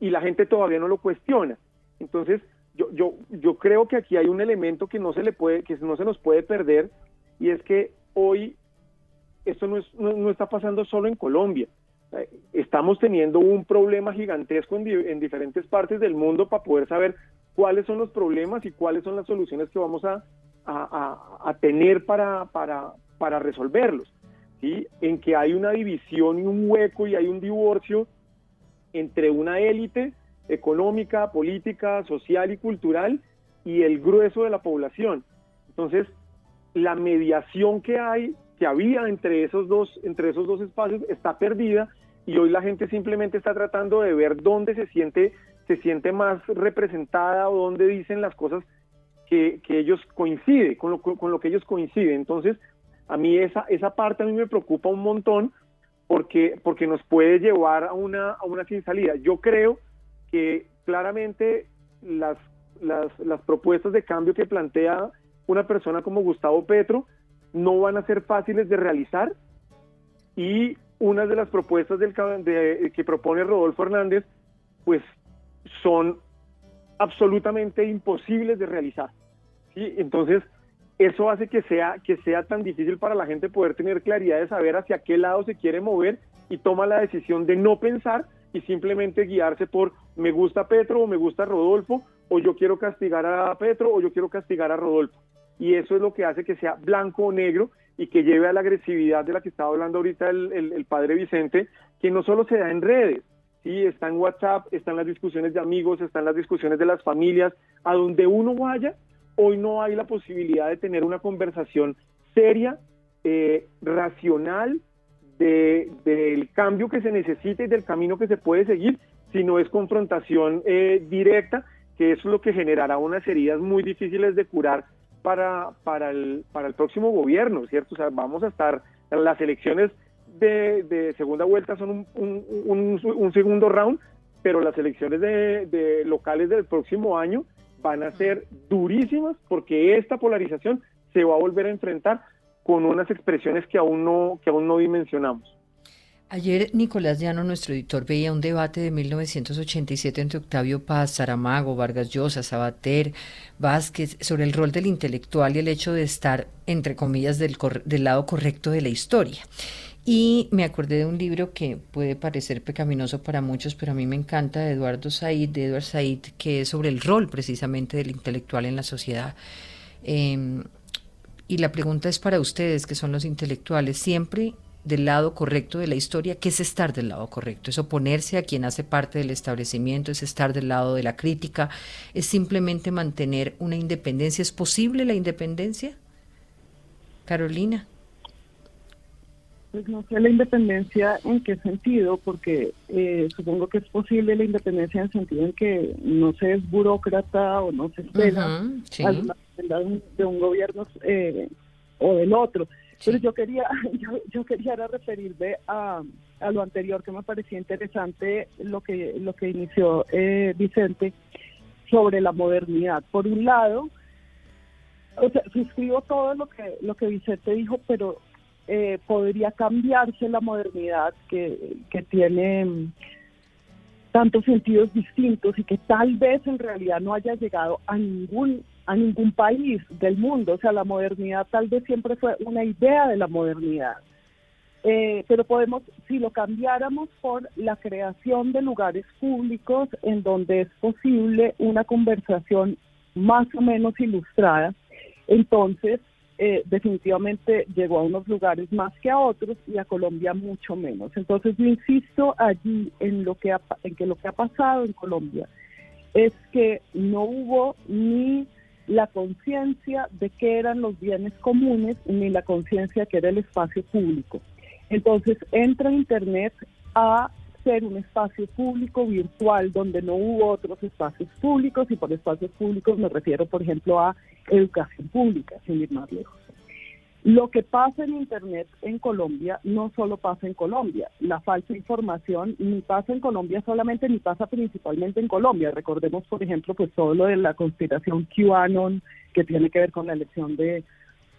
y la gente todavía no lo cuestiona. Entonces, yo, yo, yo creo que aquí hay un elemento que no se le puede, que no se nos puede perder, y es que hoy esto no, es, no, no está pasando solo en Colombia. Eh, Estamos teniendo un problema gigantesco en, di- en diferentes partes del mundo para poder saber cuáles son los problemas y cuáles son las soluciones que vamos a, a, tener para, para, para resolverlos. ¿sí? En que hay una división y un hueco y hay un divorcio entre una élite económica, política, social y cultural y el grueso de la población. Entonces, la mediación que hay, que había entre esos dos, entre esos dos espacios, está perdida y hoy la gente simplemente está tratando de ver dónde se siente, se siente más representada o dónde dicen las cosas que, que ellos coinciden, con lo, con lo que ellos coinciden. Entonces, a mí esa, esa parte a mí me preocupa un montón porque, porque nos puede llevar a una, a una sin salida. Yo creo que claramente las, las, las propuestas de cambio que plantea una persona como Gustavo Petro no van a ser fáciles de realizar y una de las propuestas del, de- que propone Rodolfo Hernández pues son absolutamente imposibles de realizar. ¿sí? Entonces, eso hace que sea, que sea tan difícil para la gente poder tener claridad de saber hacia qué lado se quiere mover y toma la decisión de no pensar y simplemente guiarse por me gusta Petro o me gusta Rodolfo o yo quiero castigar a Petro o yo quiero castigar a Rodolfo. Y eso es lo que hace que sea blanco o negro y que lleve a la agresividad de la que estaba hablando ahorita el, el- el padre Vicente, que no solo se da en redes, sí, está en WhatsApp, están las discusiones de amigos, están las discusiones de las familias, a donde uno vaya, hoy no hay la posibilidad de tener una conversación seria, eh, racional, de- del cambio que se necesita y del camino que se puede seguir, si no es confrontación eh, directa, que es lo que generará unas heridas muy difíciles de curar para, para, el, para el próximo gobierno, ¿cierto? O sea, vamos a estar, las elecciones de, de segunda vuelta son un, un- un- un segundo round, pero las elecciones de, de locales del próximo año van a ser durísimas porque esta polarización se va a volver a enfrentar con unas expresiones que aún no, que aún no dimensionamos. Ayer Nicolás Llano, nuestro editor, veía un debate de 1987 entre Octavio Paz, Saramago, Vargas Llosa, Sabater, Vázquez, sobre el rol del intelectual y el hecho de estar, entre comillas, del, cor- del lado correcto de la historia. Y me acordé de un libro que puede parecer pecaminoso para muchos, pero a mí me encanta, de Eduardo Said, de Edward Said, que es sobre el rol precisamente del intelectual en la sociedad. Em, y la pregunta es para ustedes, que son los intelectuales, siempre del lado correcto de la historia, ¿qué es estar del lado correcto? ¿Es oponerse a quien hace parte del establecimiento? ¿Es estar del lado de la crítica? ¿Es simplemente mantener una independencia? ¿Es posible la independencia? Carolina. Pues no sé la independencia en qué sentido, porque eh, supongo que es posible la independencia en el sentido en que no se es burócrata o no se espera sí. a la agenda de un, gobierno eh, o del otro. Pero yo quería, yo, yo quería referirme a, a lo anterior que me parecía interesante lo que lo que inició eh, Vicente sobre la modernidad. Por un lado, o sea, suscribo todo lo que lo que Vicente dijo, pero eh, podría cambiarse la modernidad que, que tiene mm, tantos sentidos distintos y que tal vez en realidad no haya llegado a ningún a ningún país del mundo. O sea, la modernidad tal vez siempre fue una idea de la modernidad. Eh, pero podemos, si lo cambiáramos por la creación de lugares públicos en donde es posible una conversación más o menos ilustrada, entonces eh, definitivamente llegó a unos lugares más que a otros y a Colombia mucho menos. Entonces yo insisto allí en lo que ha, en que lo que ha pasado en Colombia es que no hubo ni la conciencia de que eran los bienes comunes ni la conciencia que era el espacio público. Entonces entra Internet a ser un espacio público virtual donde no hubo otros espacios públicos y por espacios públicos me refiero, por ejemplo, a educación pública, sin ir más lejos. Lo que pasa en Internet en Colombia no solo pasa en Colombia. La falsa información ni pasa en Colombia solamente, ni pasa principalmente en Colombia. Recordemos, por ejemplo, pues todo lo de la conspiración QAnon que tiene que ver con la elección de,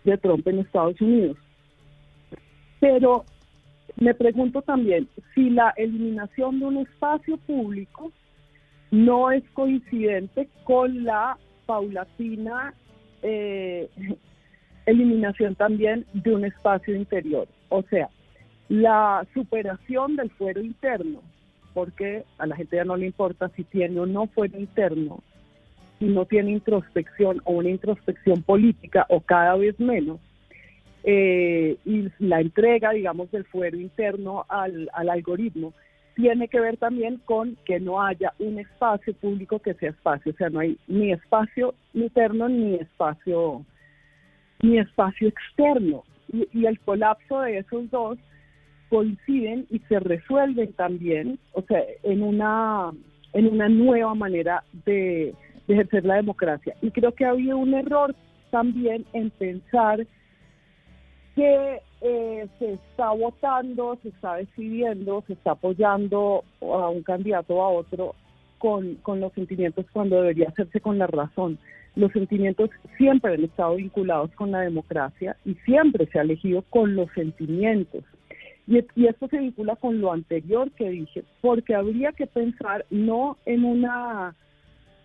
de Trump en Estados Unidos. Pero me pregunto también si la eliminación de un espacio público no es coincidente con la paulatina eh, eliminación también de un espacio interior. O sea, la superación del fuero interno, porque a la gente ya no le importa si tiene o no fuero interno, si no tiene introspección o una introspección política o cada vez menos, eh, y la entrega, digamos, del fuero interno al, al algoritmo, tiene que ver también con que no haya un espacio público que sea espacio, o sea, no hay ni espacio interno ni espacio ni espacio externo. Y, el colapso de esos dos coinciden y se resuelven también, o sea, en una, en una nueva manera de, ejercer la democracia. Y creo que había un error también en pensar que eh, se está votando, se está decidiendo, se está apoyando a un candidato o a otro con, con los sentimientos cuando debería hacerse con la razón. Los sentimientos siempre han estado vinculados con la democracia y siempre se ha elegido con los sentimientos. Y, esto se vincula con lo anterior que dije, porque habría que pensar no en una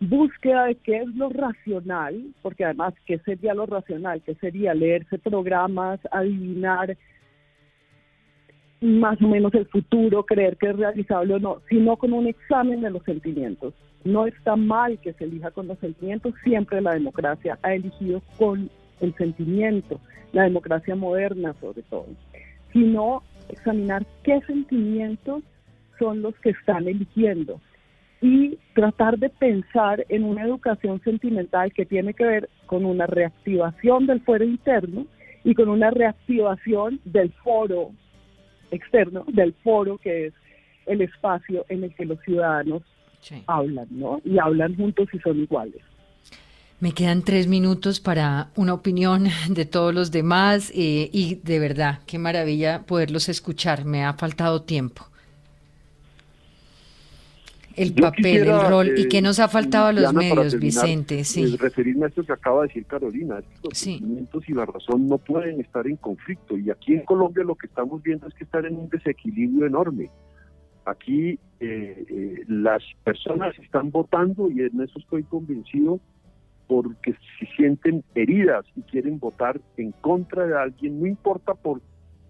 búsqueda de qué es lo racional, porque además, ¿qué sería lo racional? ¿Qué sería leerse programas, adivinar más o menos el futuro, creer que es realizable o no, sino con un examen de los sentimientos. No está mal que se elija con los sentimientos, siempre la democracia ha elegido con el sentimiento, la democracia moderna sobre todo, sino examinar qué sentimientos son los que están eligiendo y tratar de pensar en una educación sentimental que tiene que ver con una reactivación del fuero interno y con una reactivación del foro externo, del foro que es el espacio en el que los ciudadanos hablan, ¿no? Y hablan juntos y son iguales. Me quedan tres minutos para una opinión de todos los demás eh, y de verdad, qué maravilla poderlos escuchar. Me ha faltado tiempo. El papel, el rol y qué nos ha faltado a los medios, Vicente. Sí. Referirme a esto que acaba de decir Carolina, los sentimientos y la razón no pueden estar en conflicto y aquí en Colombia lo que estamos viendo es que están en un desequilibrio enorme. Aquí eh, eh, las personas están votando y en eso estoy convencido porque se sienten heridas y quieren votar en contra de alguien, no importa por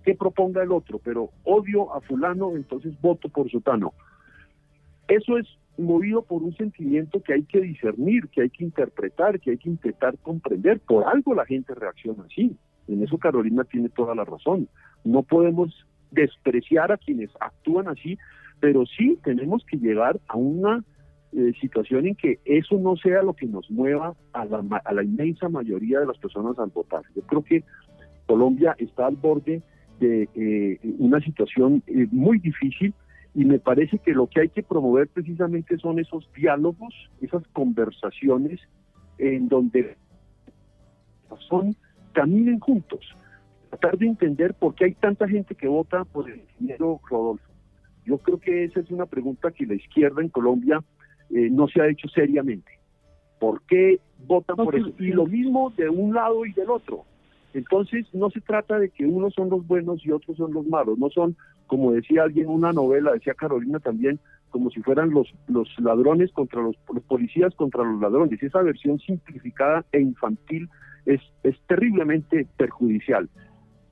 qué proponga el otro, pero odio a fulano, entonces voto por sotano. Eso es movido por un sentimiento que hay que discernir, que hay que interpretar, que hay que intentar comprender. Por algo la gente reacciona así. En eso Carolina tiene toda la razón. No podemos despreciar a quienes actúan así pero sí tenemos que llegar a una eh, situación en que eso no sea lo que nos mueva a la, a la inmensa mayoría de las personas al votar. Yo creo que Colombia está al borde de eh, una situación eh, muy difícil y me parece que lo que hay que promover precisamente son esos diálogos, esas conversaciones en donde son caminen juntos, tratar de entender por qué hay tanta gente que vota por el ingeniero Rodolfo yo creo que esa es una pregunta que la izquierda en Colombia eh, no se ha hecho seriamente. ¿Por qué votan por eso? Y lo mismo de un lado y del otro. Entonces no se trata de que unos son los buenos y otros son los malos. No son, como decía alguien en una novela, decía Carolina también, como si fueran los, los ladrones contra los, los policías contra los ladrones. Esa versión simplificada e infantil es, es terriblemente perjudicial.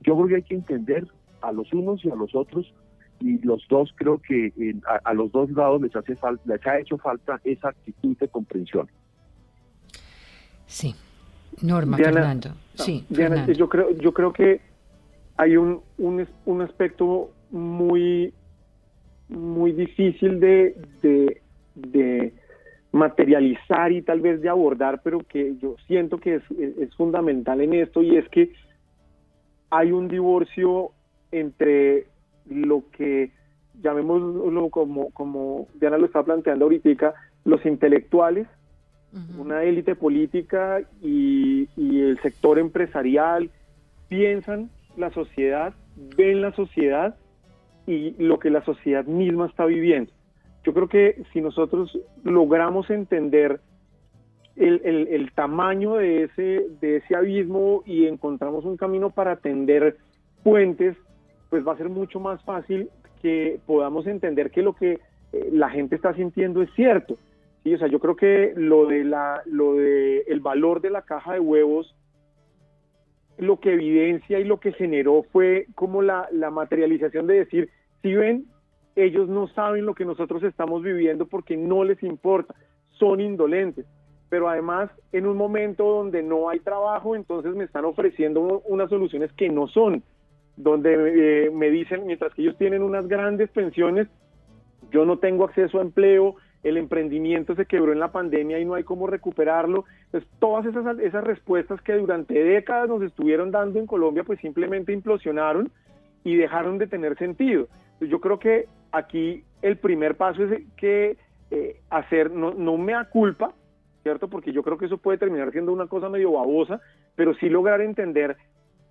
Yo creo que hay que entender a los unos y a los otros y los dos creo que eh, a, a los dos lados les hace falta les ha hecho falta esa actitud de comprensión. Sí. Norma, Diana, Fernando. Sí, Diana, Fernando. yo creo, yo creo que hay un, un, es- un aspecto muy, muy difícil de, de, de materializar y tal vez de abordar, pero que yo siento que es, es- fundamental en esto y es que hay un divorcio entre lo que llamémoslo como, como Diana lo está planteando ahorita, los intelectuales una élite política y, y el sector empresarial piensan la sociedad, ven la sociedad y lo que la sociedad misma está viviendo. Yo creo que si nosotros logramos entender el, el- el tamaño de ese, de ese abismo y encontramos un camino para atender puentes, pues va a ser mucho más fácil que podamos entender que lo que eh, la gente está sintiendo es cierto. Sí, o sea, yo creo que lo de la, lo de el valor de la caja de huevos, lo que evidencia y lo que generó fue como la, la materialización de decir, si ven, ellos no saben lo que nosotros estamos viviendo porque no les importa, son indolentes. Pero además, en un momento donde no hay trabajo, entonces me están ofreciendo unas soluciones que no son, donde eh, me dicen, mientras que ellos tienen unas grandes pensiones, yo no tengo acceso a empleo, el emprendimiento se quebró en la pandemia y no hay cómo recuperarlo. Entonces, todas esas, esas respuestas que durante décadas nos estuvieron dando en Colombia, pues simplemente implosionaron y dejaron de tener sentido. Yo creo que aquí el primer paso es que eh, hacer, no, no me culpa, ¿cierto? Porque yo creo que eso puede terminar siendo una cosa medio babosa, pero sí lograr entender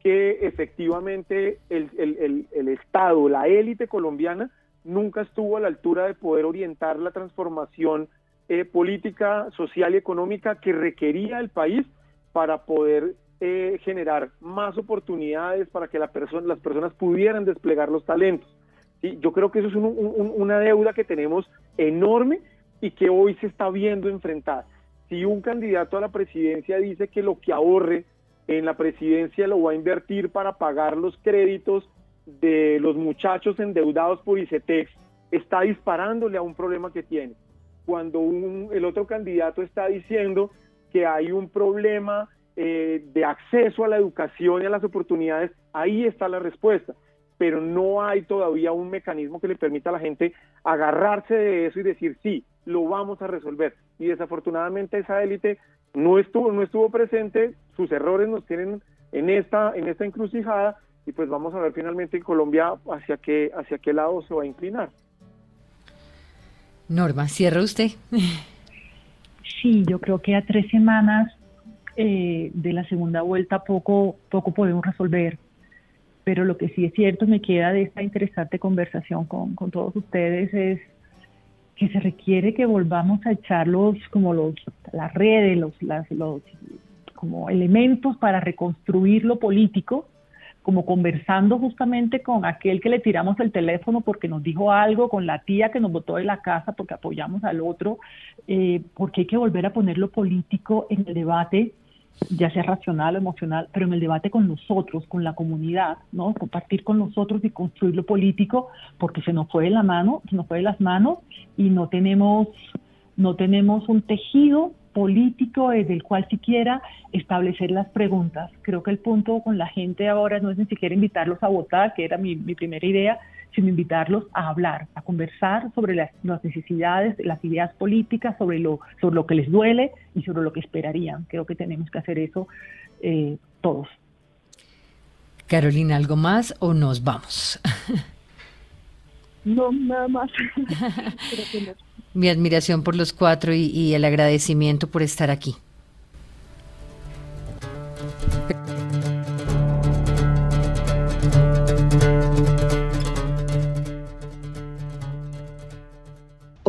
que efectivamente el, el, el, Estado, la élite colombiana, nunca estuvo a la altura de poder orientar la transformación eh, política, social y económica que requería el país para poder eh, generar más oportunidades para que la persona, las personas pudieran desplegar los talentos. Yo creo que eso es un, un, una deuda que tenemos enorme y que hoy se está viendo enfrentada. Si un candidato a la presidencia dice que lo que ahorre en la presidencia lo va a invertir para pagar los créditos de los muchachos endeudados por ICETEX, está disparándole a un problema que tiene. Cuando un, el otro candidato está diciendo que hay un problema eh, de acceso a la educación y a las oportunidades, ahí está la respuesta. Pero no hay todavía un mecanismo que le permita a la gente agarrarse de eso y decir, sí, lo vamos a resolver. Y desafortunadamente esa élite no estuvo, no estuvo presente, sus errores nos tienen en esta, en esta encrucijada y pues vamos a ver finalmente en Colombia hacia qué, hacia qué lado se va a inclinar. Norma, cierra usted. Sí, yo creo que a tres semanas eh, de la segunda vuelta poco, poco podemos resolver. Pero lo que sí es cierto, me queda de esta interesante conversación con, todos ustedes es que se requiere que volvamos a echar los, como los, las redes, los, las, los como elementos para reconstruir lo político, como conversando justamente con aquel que le tiramos el teléfono porque nos dijo algo, con la tía que nos botó de la casa porque apoyamos al otro, eh, porque hay que volver a poner lo político en el debate, ya sea racional o emocional, pero en el debate con nosotros, con la comunidad, ¿no? Compartir con nosotros y construir lo político, porque se nos fue de la mano, se nos fue de las manos y no tenemos, no tenemos un tejido político desde el cual siquiera establecer las preguntas. Creo que el punto con la gente ahora no es ni siquiera invitarlos a votar, que era mi, mi primera idea, sino invitarlos a hablar, a conversar sobre las, las, necesidades, las ideas políticas, sobre lo, sobre lo que les duele y sobre lo que esperarían. Creo que tenemos que hacer eso eh, todos. Carolina, ¿algo más o nos vamos? No, nada más. Mi admiración por los cuatro y, y el agradecimiento por estar aquí.